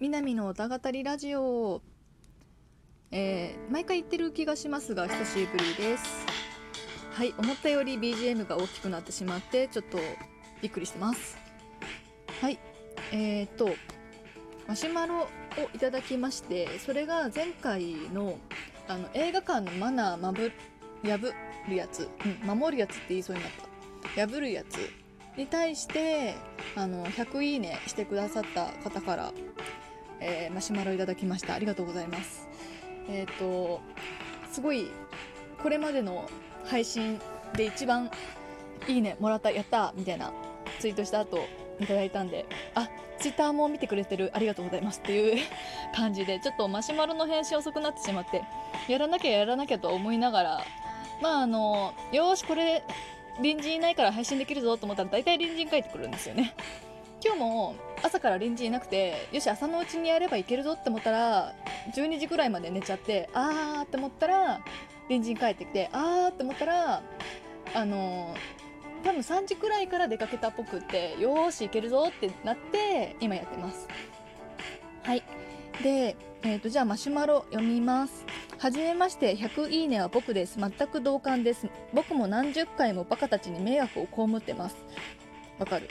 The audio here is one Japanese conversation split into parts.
南の歌語りラジオえー、毎回言ってる気がしますが久しぶりです。はい思ったより BGM が大きくなってしまってちょっとびっくりしてます。はいえーとマシュマロをいただきましてそれが前回のあの映画館のマナーまぶ破るやつ、うん、守るやつって言いそうになった。破るやつに対してあの100いいねしてくださった方から、えー、マシュマロいただきました。ありがとうございます。えっ、ー、とすごいこれまでの配信で一番いいねもらったやったみたいなツイートした後いただいたんであツイッターも見てくれてるありがとうございますっていう感じでちょっとマシュマロの返信遅くなってしまってやらなきゃやらなきゃと思いながらまああのよしこれ隣人いないから配信できるぞと思ったら大体隣人帰ってくるんですよね。今日も朝から隣人いなくてよし朝のうちにやればいけるぞって思ったら12時ぐらいまで寝ちゃってあーって思ったら隣人帰ってきてあーって思ったらあの多分3時くらいから出かけたっぽくってよーし行けるぞってなって今やってます。はい。で、えーと、じゃあマシュマロ読みます。はじめまして100いいねは僕です。全く同感です。僕も何十回もバカたちに迷惑を被ってます。わかる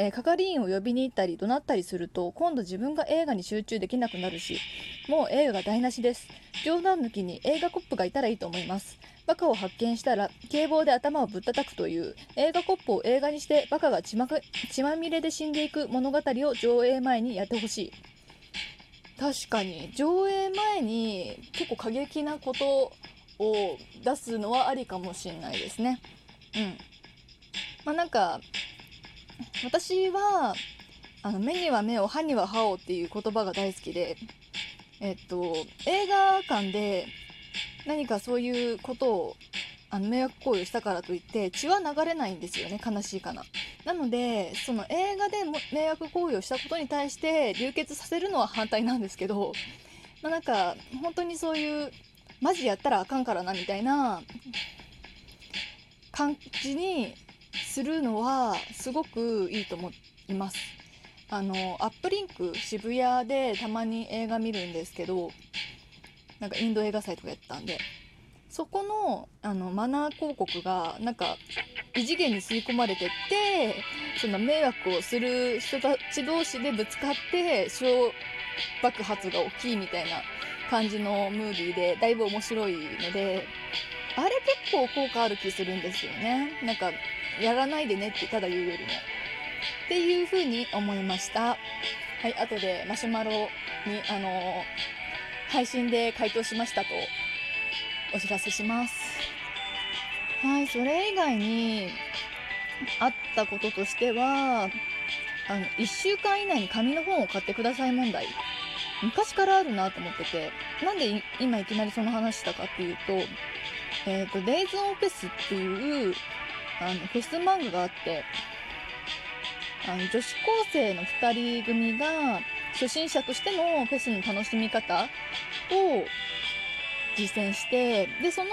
えー、係員を呼びに行ったり怒鳴ったりすると今度自分が映画に集中できなくなるしもう映画が台無しです。冗談抜きに映画コップがいたらいいと思います。バカを発見したら警棒で頭をぶったたくという映画コップを映画にしてバカが血ま血まみれで死んでいく物語を上映前にやってほしい。確かに上映前に結構過激なことを出すのはありかもしれないですね。うん。まあなんか私はあの目には目を歯には歯をっていう言葉が大好きでえっと映画館で何かそういうことをあの迷惑行為をしたからといって血は流れないんですよね悲しいかな。なのでその映画で迷惑行為をしたことに対して流血させるのは反対なんですけど、まあ、なんか本当にそういうマジやったらあかんからなみたいな感じにするのはすごくいいと思います。あのアップリンク渋谷でたまに映画見るんですけどなんかインド映画祭とかやったんでそこのあのマナー広告がなんか異次元に吸い込まれてってその迷惑をする人たち同士でぶつかって小爆発が大きいみたいな感じのムービーでだいぶ面白いのであれ結構効果ある気するんですよねなんかやらないでねってただ言うよりも。っていう風に思いました。はい、後でマシュマロに、あのー、配信で回答しましたとお知らせします。はい、それ以外にあったこととしては、あの、1週間以内に紙の本を買ってください問題。昔からあるなと思ってて、なんで今いきなりその話したかっていうと、えっ、ー、と、デイズ・オン・フェスっていう、あのフェス漫画があってあの女子高生の2人組が初心者としてのフェスの楽しみ方を実践してでその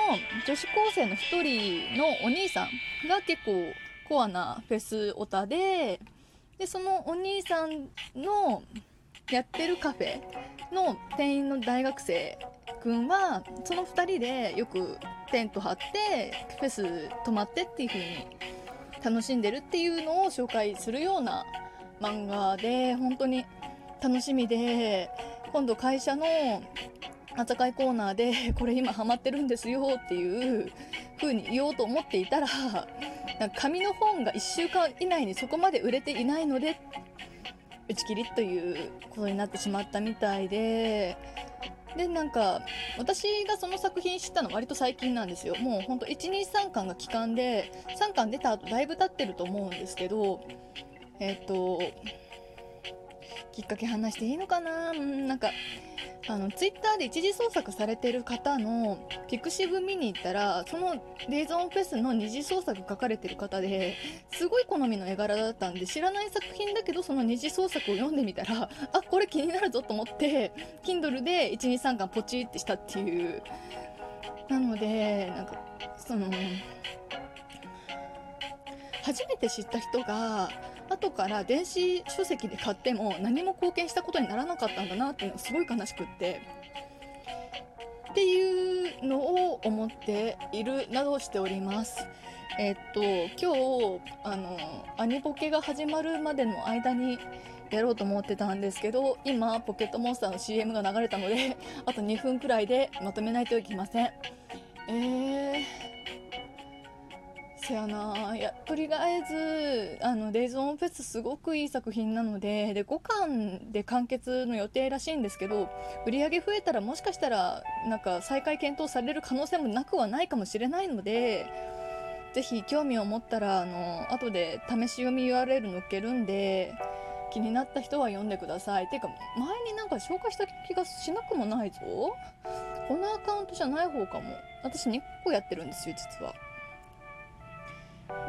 女子高生の1人のお兄さんが結構コアなフェスオタででそのお兄さんのやってるカフェの店員の大学生くんはその2人でよくテント張ってフェス泊まってっていう風に楽しんでるっていうのを紹介するような漫画で本当に楽しみで今度会社の朝会コーナーでこれ今ハマってるんですよっていう風に言おうと思っていたらなんか紙の本が1週間以内にそこまで売れていないので打ち切りということになってしまったみたいででなんか私がその作品知ったの割と最近なんですよ。もうほんと123巻が期間で3巻出た後だいぶ経ってると思うんですけどえっ、ー、ときっかけ話していいのかな？なんかあのツイッターで一時創作されてる方のピクシブ見に行ったらそのレイゾンフェスの二次創作書かれてる方ですごい好みの絵柄だったんで知らない作品だけどその二次創作を読んでみたらあこれ気になるぞと思って Kindle で123巻ポチってしたっていう。なのでなんかその初めて知った人が後から電子書籍で買っても何も貢献したことにならなかったんだなっていうのがすごい悲しくって。っていうのを思っているなどしております。えっと今日あのアニポケが始まるまでの間にやろうと思ってたんですけど今ポケットモンスターの CM が流れたのであと2分くらいでまとめないといけません。えーせやなやとりあえずあの「デイズ・オン・フェス」すごくいい作品なのでで5巻で完結の予定らしいんですけど売り上げ増えたらもしかしたらなんか再開検討される可能性もなくはないかもしれないのでぜひ興味を持ったらあの後で試し読み URL 載っけるんで気になった人は読んでください。ていうか前になんか紹介した気がしなくもないぞ。このアカウントじゃない方かも。私2個やってるんですよ実は。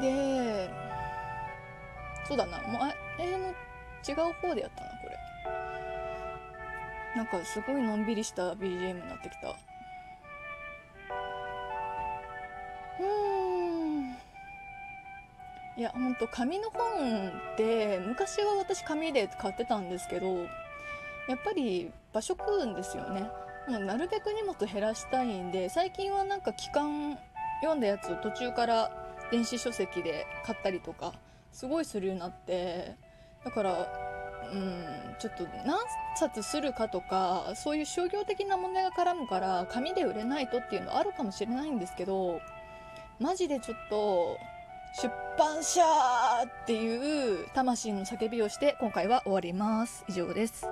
でそうだな前の違う方でやったなこれ。なんかすごいのんびりした BGM になってきた。うん。いやほんと紙の本って昔は私紙で買ってたんですけどやっぱり場所食うんですよね。もうなるべく荷物減らしたいんで最近はなんか期間読んだやつを途中から電子書籍で買ったりとかすごいするようになってだからうんちょっと何冊するかとかそういう商業的な問題が絡むから紙で売れないとっていうのあるかもしれないんですけどマジでちょっと出版社っていう魂の叫びをして今回は終わります。以上です。